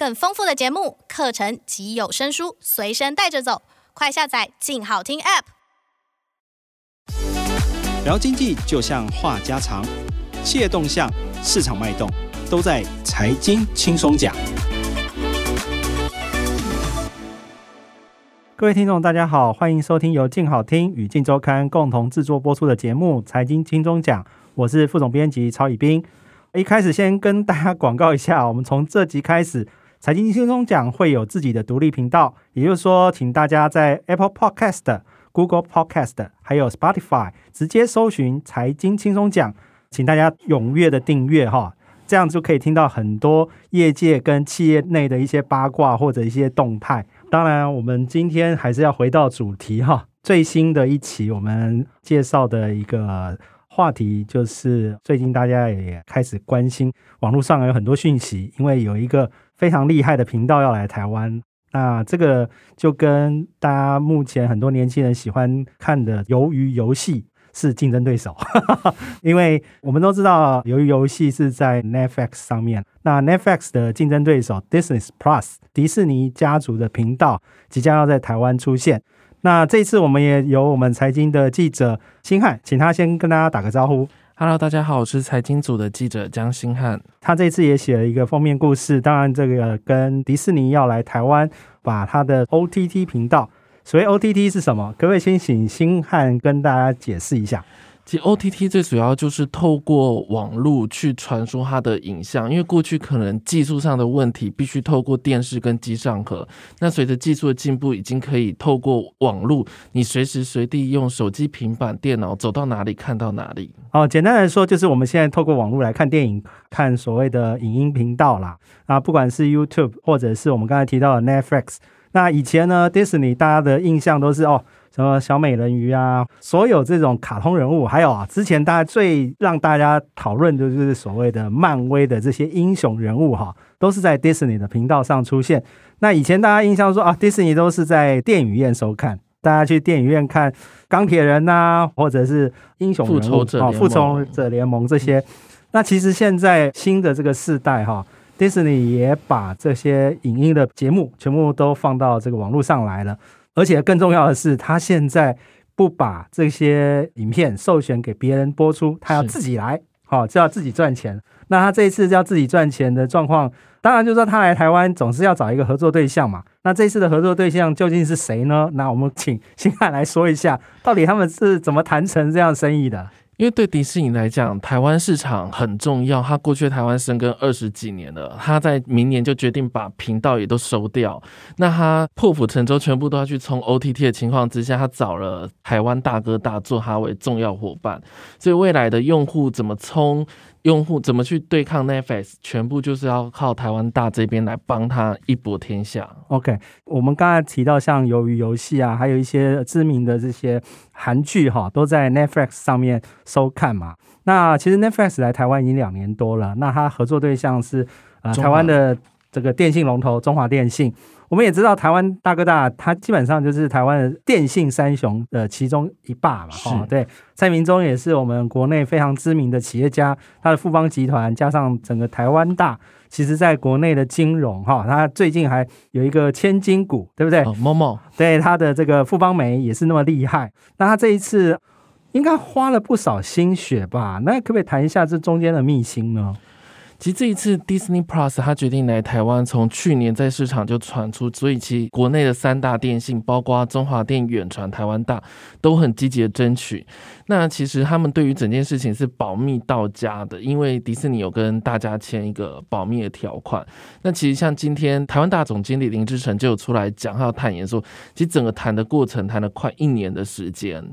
更丰富的节目、课程及有声书随身带着走，快下载“静好听 ”App。聊经济就像话家常，企业动向、市场脉动，都在财经轻松讲。各位听众，大家好，欢迎收听由静好听与静周刊共同制作播出的节目《财经轻松讲》，我是副总编辑曹以斌。一开始先跟大家广告一下，我们从这集开始，《财经轻松讲》会有自己的独立频道，也就是说，请大家在 Apple Podcast、Google Podcast 还有 Spotify 直接搜寻“财经轻松讲”，请大家踊跃的订阅哈，这样就可以听到很多业界跟企业内的一些八卦或者一些动态。当然，我们今天还是要回到主题哈，最新的一期我们介绍的一个。话题就是最近大家也开始关心，网络上有很多讯息，因为有一个非常厉害的频道要来台湾，那这个就跟大家目前很多年轻人喜欢看的鱿鱼游戏是竞争对手，因为我们都知道鱿鱼游戏是在 Netflix 上面，那 Netflix 的竞争对手 Disney Plus 迪士尼家族的频道即将要在台湾出现。那这次我们也有我们财经的记者星汉，请他先跟大家打个招呼。Hello，大家好，我是财经组的记者江新汉。他这次也写了一个封面故事，当然这个跟迪士尼要来台湾，把他的 OTT 频道，所谓 OTT 是什么？可不可以先请星汉跟大家解释一下？其实 OTT 最主要就是透过网络去传输它的影像，因为过去可能技术上的问题必须透过电视跟机上盒，那随着技术的进步，已经可以透过网络，你随时随地用手机、平板、电脑走到哪里看到哪里。哦，简单来说，就是我们现在透过网络来看电影，看所谓的影音频道啦。啊，不管是 YouTube 或者是我们刚才提到的 Netflix，那以前呢，Disney 大家的印象都是哦。什么小美人鱼啊，所有这种卡通人物，还有啊，之前大家最让大家讨论的就是所谓的漫威的这些英雄人物哈，都是在 Disney 的频道上出现。那以前大家印象说啊，，Disney 都是在电影院收看，大家去电影院看钢铁人呐，或者是英雄人物啊，复仇者联盟这些。那其实现在新的这个世代哈，，Disney 也把这些影音的节目全部都放到这个网络上来了。而且更重要的是，他现在不把这些影片授权给别人播出，他要自己来，好，就要自己赚钱。那他这一次要自己赚钱的状况，当然就是说他来台湾总是要找一个合作对象嘛。那这次的合作对象究竟是谁呢？那我们请星汉来说一下，到底他们是怎么谈成这样生意的？因为对迪士尼来讲，台湾市场很重要。他过去台湾生根二十几年了，他在明年就决定把频道也都收掉。那他破釜沉舟，全部都要去冲 OTT 的情况之下，他找了台湾大哥大做他为重要伙伴。所以未来的用户怎么冲？用户怎么去对抗 Netflix？全部就是要靠台湾大这边来帮他一搏天下。OK，我们刚才提到像鱿鱼游戏啊，还有一些知名的这些韩剧哈，都在 Netflix 上面收看嘛。那其实 Netflix 来台湾已经两年多了，那他合作对象是呃台湾的这个电信龙头中华电信。我们也知道台湾大哥大，他基本上就是台湾的电信三雄的其中一霸嘛。哦，对，蔡明忠也是我们国内非常知名的企业家，他的富邦集团加上整个台湾大，其实在国内的金融哈，他最近还有一个千金股，对不对？某某，对，他的这个富邦煤也是那么厉害。那他这一次应该花了不少心血吧？那可不可以谈一下这中间的秘辛呢？其实这一次 Disney Plus 他决定来台湾，从去年在市场就传出，所以其实国内的三大电信，包括中华电、远传、台湾大，都很积极的争取。那其实他们对于整件事情是保密到家的，因为迪士尼有跟大家签一个保密的条款。那其实像今天台湾大总经理林志成就有出来讲，他要坦言说，其实整个谈的过程谈了快一年的时间。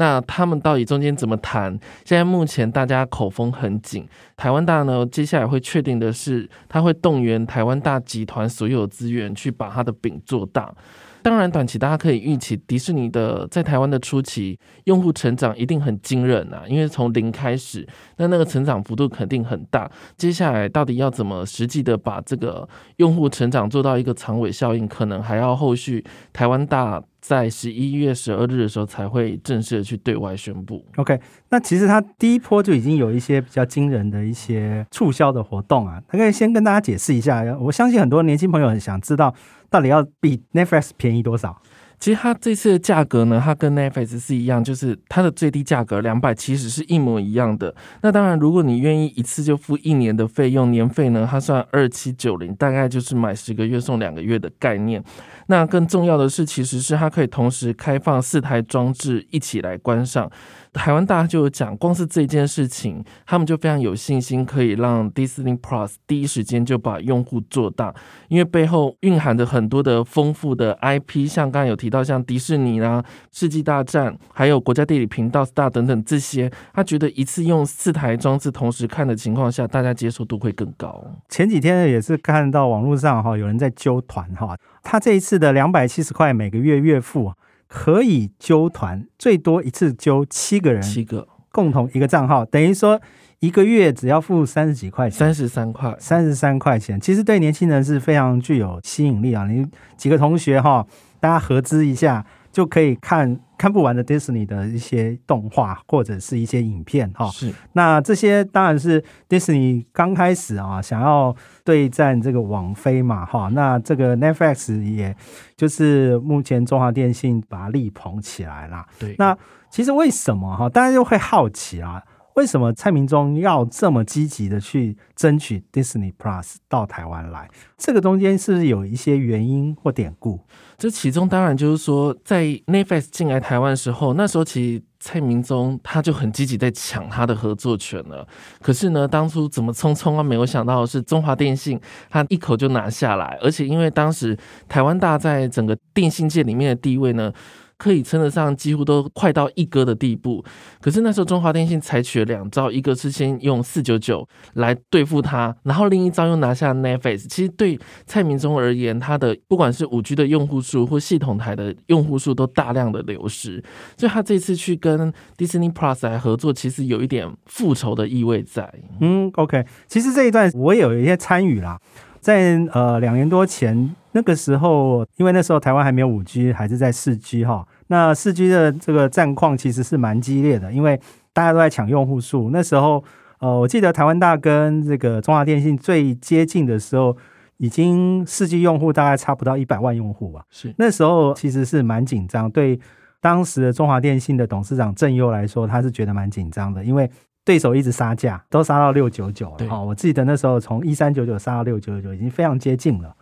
那他们到底中间怎么谈？现在目前大家口风很紧。台湾大呢，接下来会确定的是，他会动员台湾大集团所有资源去把他的饼做大。当然，短期大家可以预期，迪士尼的在台湾的初期用户成长一定很惊人啊，因为从零开始，那那个成长幅度肯定很大。接下来到底要怎么实际的把这个用户成长做到一个长尾效应，可能还要后续台湾大在十一月十二日的时候才会正式的去对外宣布。OK，那其实它第一波就已经有一些比较惊人的一些促销的活动啊，它可以先跟大家解释一下。我相信很多年轻朋友很想知道，到底要比 Netflix 便宜多少？其实它这次的价格呢，它跟 Netflix 是一样，就是它的最低价格两百其实是一模一样的。那当然，如果你愿意一次就付一年的费用，年费呢，它算二七九零，大概就是买十个月送两个月的概念。那更重要的是，其实是它可以同时开放四台装置一起来观赏。台湾大家就有讲，光是这件事情，他们就非常有信心，可以让 Disney Plus 第一时间就把用户做大，因为背后蕴含着很多的丰富的 IP，像刚刚有提到像迪士尼啦、世纪大战，还有国家地理频道 Star 等等这些，他觉得一次用四台装置同时看的情况下，大家接受度会更高。前几天也是看到网络上哈有人在揪团哈，他这一次的两百七十块每个月月付。可以揪团，最多一次揪七个人，七个共同一个账号，等于说一个月只要付三十几块钱，三十三块，三十三块钱，其实对年轻人是非常具有吸引力啊！你几个同学哈，大家合资一下。就可以看看不完的 Disney 的一些动画或者是一些影片哈。是，那这些当然是 Disney 刚开始啊，想要对战这个网飞嘛哈。那这个 Netflix 也就是目前中华电信把它力捧起来啦。对，那其实为什么哈？大家就会好奇啊。为什么蔡明忠要这么积极的去争取 Disney Plus 到台湾来？这个中间是不是有一些原因或典故？这其中当然就是说，在 Netflix 进来台湾的时候，那时候其实蔡明忠他就很积极在抢他的合作权了。可是呢，当初怎么匆匆啊，没有想到是中华电信他一口就拿下来，而且因为当时台湾大在整个电信界里面的地位呢。可以称得上几乎都快到一哥的地步，可是那时候中华电信采取了两招，一个是先用四九九来对付他，然后另一招又拿下 Netflix。其实对蔡明忠而言，他的不管是五 G 的用户数或系统台的用户数都大量的流失，所以他这次去跟 Disney Plus 来合作，其实有一点复仇的意味在。嗯，OK，其实这一段我也有一些参与啦。在呃两年多前，那个时候，因为那时候台湾还没有五 G，还是在四 G 哈。那四 G 的这个战况其实是蛮激烈的，因为大家都在抢用户数。那时候，呃，我记得台湾大跟这个中华电信最接近的时候，已经四 G 用户大概差不到一百万用户吧。是那时候其实是蛮紧张，对当时的中华电信的董事长郑优来说，他是觉得蛮紧张的，因为。对手一直杀价，都杀到六九九了。好，我记得那时候从一三九九杀到六九九，已经非常接近了。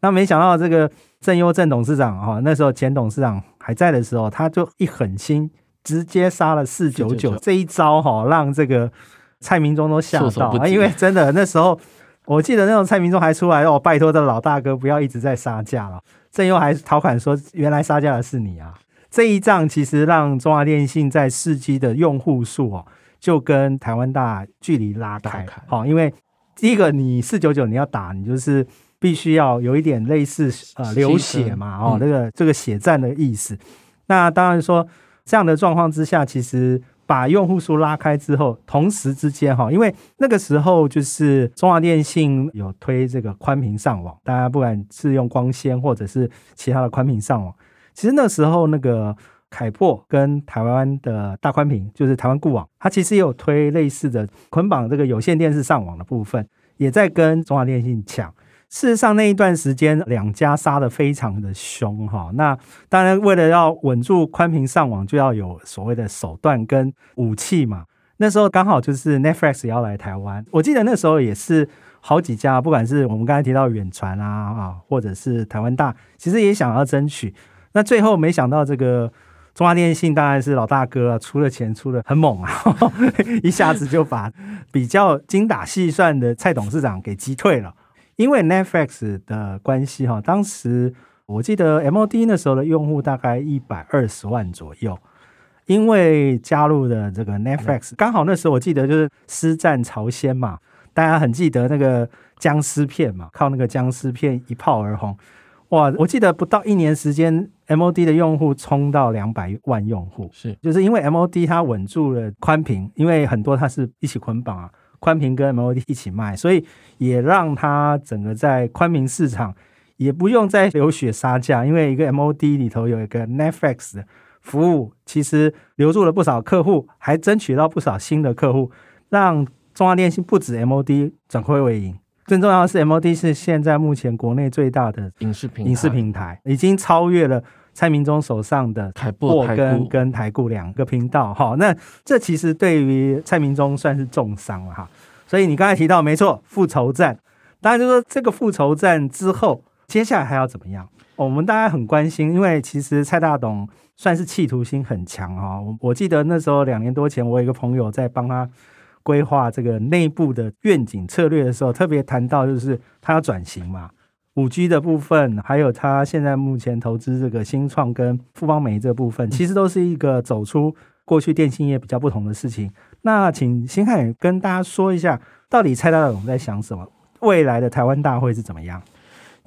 那没想到这个郑优郑董事长哈，那时候前董事长还在的时候，他就一狠心，直接杀了四九九。这一招哈，让这个蔡明忠都吓到啊！因为真的那时候，我记得那种蔡明忠还出来哦，拜托这老大哥不要一直在杀价了。郑优还调侃说：“原来杀价的是你啊！”这一仗其实让中华电信在四 G 的用户数哦。就跟台湾大距离拉开，好，因为第一个你四九九你要打，你就是必须要有一点类似呃流血嘛，哦，这个这个血战的意思。那当然说这样的状况之下，其实把用户数拉开之后，同时之间哈，因为那个时候就是中华电信有推这个宽频上网，大家不管是用光纤或者是其他的宽频上网，其实那时候那个。凯擘跟台湾的大宽屏，就是台湾固网，它其实也有推类似的捆绑这个有线电视上网的部分，也在跟中华电信抢。事实上那一段时间，两家杀的非常的凶哈。那当然为了要稳住宽频上网，就要有所谓的手段跟武器嘛。那时候刚好就是 Netflix 也要来台湾，我记得那时候也是好几家，不管是我们刚才提到远传啊啊，或者是台湾大，其实也想要争取。那最后没想到这个。中华电信当然是老大哥啊，出了钱出的很猛啊，一下子就把比较精打细算的蔡董事长给击退了。因为 Netflix 的关系哈，当时我记得 MOD 那时候的用户大概一百二十万左右，因为加入的这个 Netflix，刚好那时候我记得就是师战朝鲜嘛，大家很记得那个僵尸片嘛，靠那个僵尸片一炮而红。哇！我记得不到一年时间，MOD 的用户冲到两百万用户，是就是因为 MOD 它稳住了宽屏，因为很多它是一起捆绑啊，宽屏跟 MOD 一起卖，所以也让它整个在宽屏市场也不用再流血杀价，因为一个 MOD 里头有一个 Netflix 的服务，其实留住了不少客户，还争取到不少新的客户，让中华电信不止 MOD 转亏为盈。更重要的是，MOD 是现在目前国内最大的影视平影视平台，已经超越了蔡明忠手上的凯擘跟跟台固两个频道。哈，那这其实对于蔡明忠算是重伤了哈。所以你刚才提到，没错，复仇战。当然就是说这个复仇战之后。接下来还要怎么样？我们大家很关心，因为其实蔡大董算是企图心很强哈。我我记得那时候两年多前，我有一个朋友在帮他规划这个内部的愿景策略的时候，特别谈到就是他要转型嘛，五 G 的部分，还有他现在目前投资这个新创跟富邦媒这部分，其实都是一个走出过去电信业比较不同的事情。那请新汉跟大家说一下，到底蔡大总在想什么？未来的台湾大会是怎么样？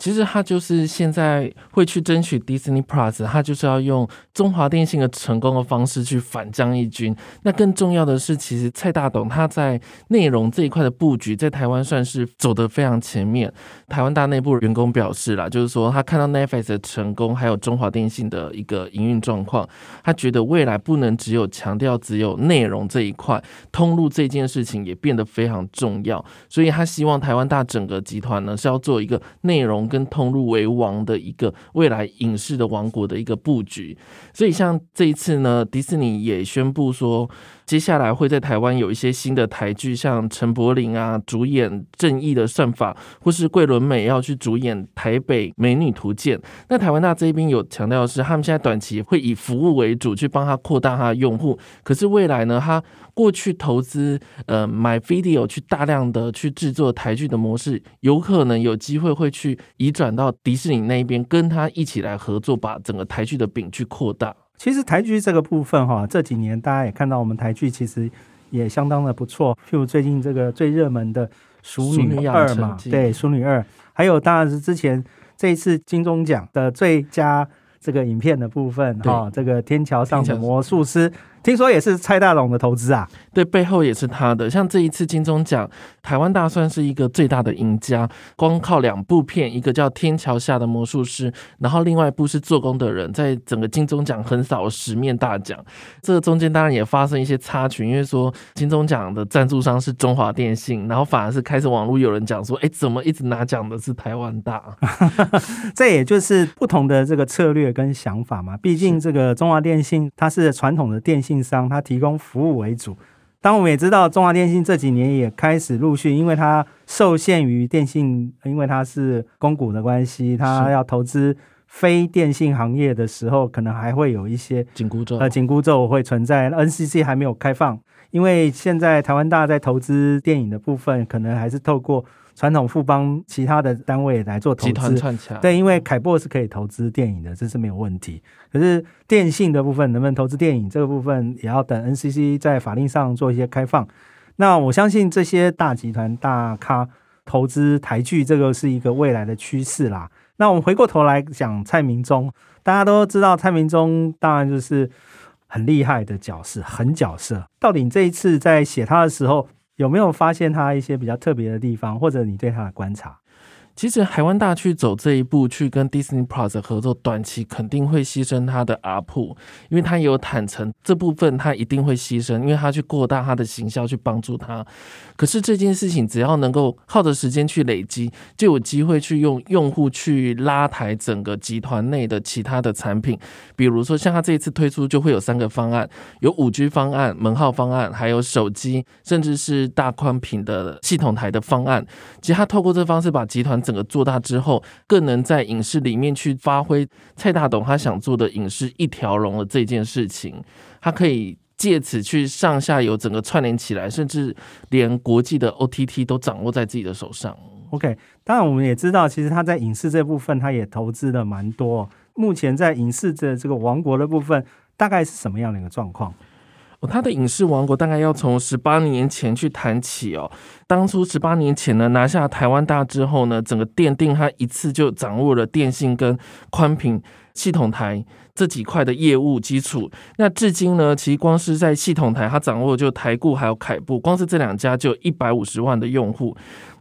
其实他就是现在会去争取 Disney Plus，他就是要用中华电信的成功的方式去反将一军。那更重要的是，其实蔡大董他在内容这一块的布局，在台湾算是走得非常前面。台湾大内部员工表示啦，就是说他看到 Netflix 的成功，还有中华电信的一个营运状况，他觉得未来不能只有强调只有内容这一块，通路这件事情也变得非常重要。所以他希望台湾大整个集团呢是要做一个内容。跟通路为王的一个未来影视的王国的一个布局，所以像这一次呢，迪士尼也宣布说，接下来会在台湾有一些新的台剧，像陈柏霖啊主演《正义的算法》，或是桂纶镁要去主演《台北美女图鉴》。那台湾大这边有强调是，他们现在短期会以服务为主，去帮他扩大他的用户。可是未来呢，他过去投资呃买 video 去大量的去制作台剧的模式，有可能有机会会去移转到迪士尼那边，跟他一起来合作，把整个台剧的饼去扩大。其实台剧这个部分哈，这几年大家也看到我们台剧其实也相当的不错。譬如最近这个最热门的《淑女二》嘛，对，《淑女二》，还有当然是之前这一次金钟奖的最佳这个影片的部分哈，这个《天桥上的魔术师》。听说也是蔡大龙的投资啊，对，背后也是他的。像这一次金钟奖，台湾大算是一个最大的赢家，光靠两部片，一个叫《天桥下的魔术师》，然后另外一部是《做工的人》，在整个金钟奖横扫十面大奖。这个中间当然也发生一些插曲，因为说金钟奖的赞助商是中华电信，然后反而是开始网络有人讲说，哎，怎么一直拿奖的是台湾大？这也就是不同的这个策略跟想法嘛。毕竟这个中华电信它是传统的电信。商它提供服务为主，当我们也知道中华电信这几年也开始陆续，因为它受限于电信，因为它是公股的关系，它要投资非电信行业的时候，可能还会有一些紧箍咒，呃，紧箍咒会存在。NCC 还没有开放，因为现在台湾大在投资电影的部分，可能还是透过。传统富邦其他的单位来做投资，对，因为凯擘是可以投资电影的，这是没有问题。可是电信的部分能不能投资电影，这个部分也要等 NCC 在法令上做一些开放。那我相信这些大集团大咖投资台剧，这个是一个未来的趋势啦。那我们回过头来讲蔡明忠，大家都知道蔡明忠当然就是很厉害的角色，狠角色。到底你这一次在写他的时候，有没有发现他一些比较特别的地方，或者你对他的观察？其实海湾大去走这一步，去跟 Disney Plus 合作，短期肯定会牺牲他的 App，因为他也有坦诚这部分他一定会牺牲，因为他去扩大他的行销去帮助他。可是这件事情只要能够耗着时间去累积，就有机会去用用户去拉抬整个集团内的其他的产品，比如说像他这一次推出就会有三个方案，有五 G 方案、门号方案，还有手机，甚至是大宽频的系统台的方案。其实他透过这方式把集团整个做大之后，更能在影视里面去发挥蔡大董他想做的影视一条龙的这件事情，他可以借此去上下游整个串联起来，甚至连国际的 OTT 都掌握在自己的手上。OK，当然我们也知道，其实他在影视这部分他也投资了蛮多。目前在影视的这个王国的部分，大概是什么样的一个状况？他的影视王国大概要从十八年前去谈起哦。当初十八年前呢，拿下台湾大之后呢，整个奠定他一次就掌握了电信跟宽频系统台这几块的业务基础。那至今呢，其实光是在系统台，他掌握就台固还有凯布，光是这两家就一百五十万的用户。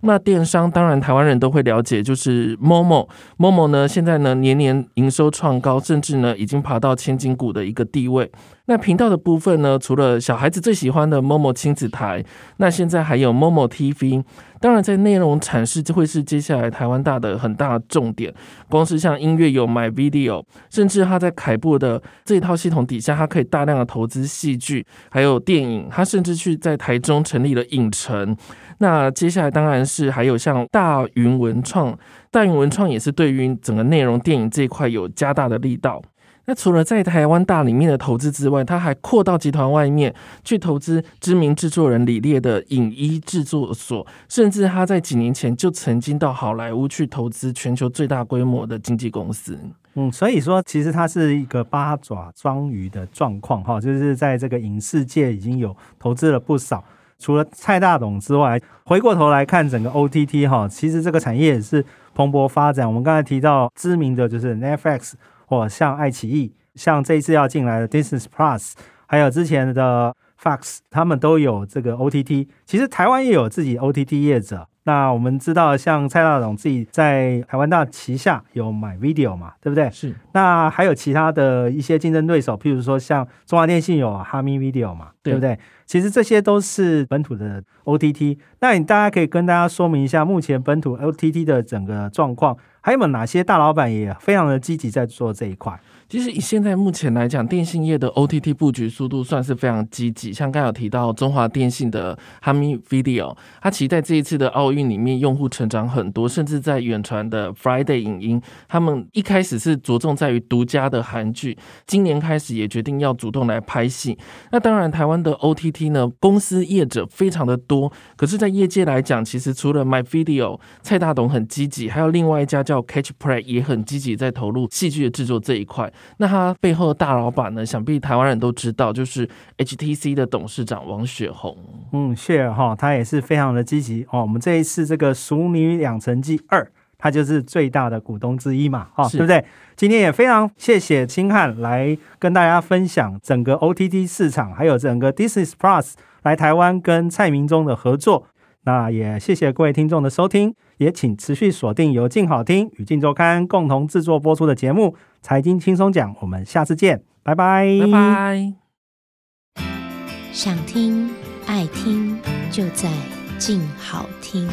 那电商当然台湾人都会了解，就是 Momo，Momo 呢现在呢年年营收创高，甚至呢已经爬到千金股的一个地位。那频道的部分呢，除了小孩子最喜欢的 Momo 亲子台，那现在还有 Momo TV。当然，在内容产生就会是接下来台湾大的很大重点。光是像音乐有 My Video，甚至他在凯布的这一套系统底下，他可以大量的投资戏剧，还有电影。他甚至去在台中成立了影城。那接下来当然是还有像大云文创，大云文创也是对于整个内容电影这一块有加大的力道。那除了在台湾大里面的投资之外，他还扩到集团外面去投资知名制作人李烈的影衣制作所，甚至他在几年前就曾经到好莱坞去投资全球最大规模的经纪公司。嗯，所以说其实它是一个八爪章鱼的状况哈，就是在这个影视界已经有投资了不少。除了蔡大董之外，回过头来看整个 OTT 哈，其实这个产业也是蓬勃发展。我们刚才提到知名的就是 Netflix。或像爱奇艺，像这一次要进来的 Disney Plus，还有之前的 Fox，他们都有这个 OTT。其实台湾也有自己 OTT 业者。那我们知道，像蔡大总自己在台湾大旗下有 MyVideo 嘛，对不对？是。那还有其他的一些竞争对手，譬如说像中华电信有 HarmonyVideo 嘛，对，对不对？其实这些都是本土的 OTT。那你大家可以跟大家说明一下，目前本土 OTT 的整个状况，还有没有哪些大老板也非常的积极在做这一块？其实以现在目前来讲，电信业的 OTT 布局速度算是非常积极。像刚有提到中华电信的 Hami Video，它其实在这一次的奥运里面用户成长很多，甚至在远传的 Friday 影音，他们一开始是着重在于独家的韩剧，今年开始也决定要主动来拍戏。那当然，台湾的 OTT 呢，公司业者非常的多，可是，在业界来讲，其实除了 My Video 蔡大董很积极，还有另外一家叫 Catch Play 也很积极在投入戏剧的制作这一块。那他背后的大老板呢？想必台湾人都知道，就是 HTC 的董事长王雪红。嗯，谢尔哈，他也是非常的积极哦。我们这一次这个《熟女养成记二》，他就是最大的股东之一嘛，哈，对不对？今天也非常谢谢清汉来跟大家分享整个 OTT 市场，还有整个 Disney Plus 来台湾跟蔡明忠的合作。那也谢谢各位听众的收听，也请持续锁定由静好听与静周刊共同制作播出的节目《财经轻松讲》，我们下次见，拜拜，拜拜。想听爱听就在静好听。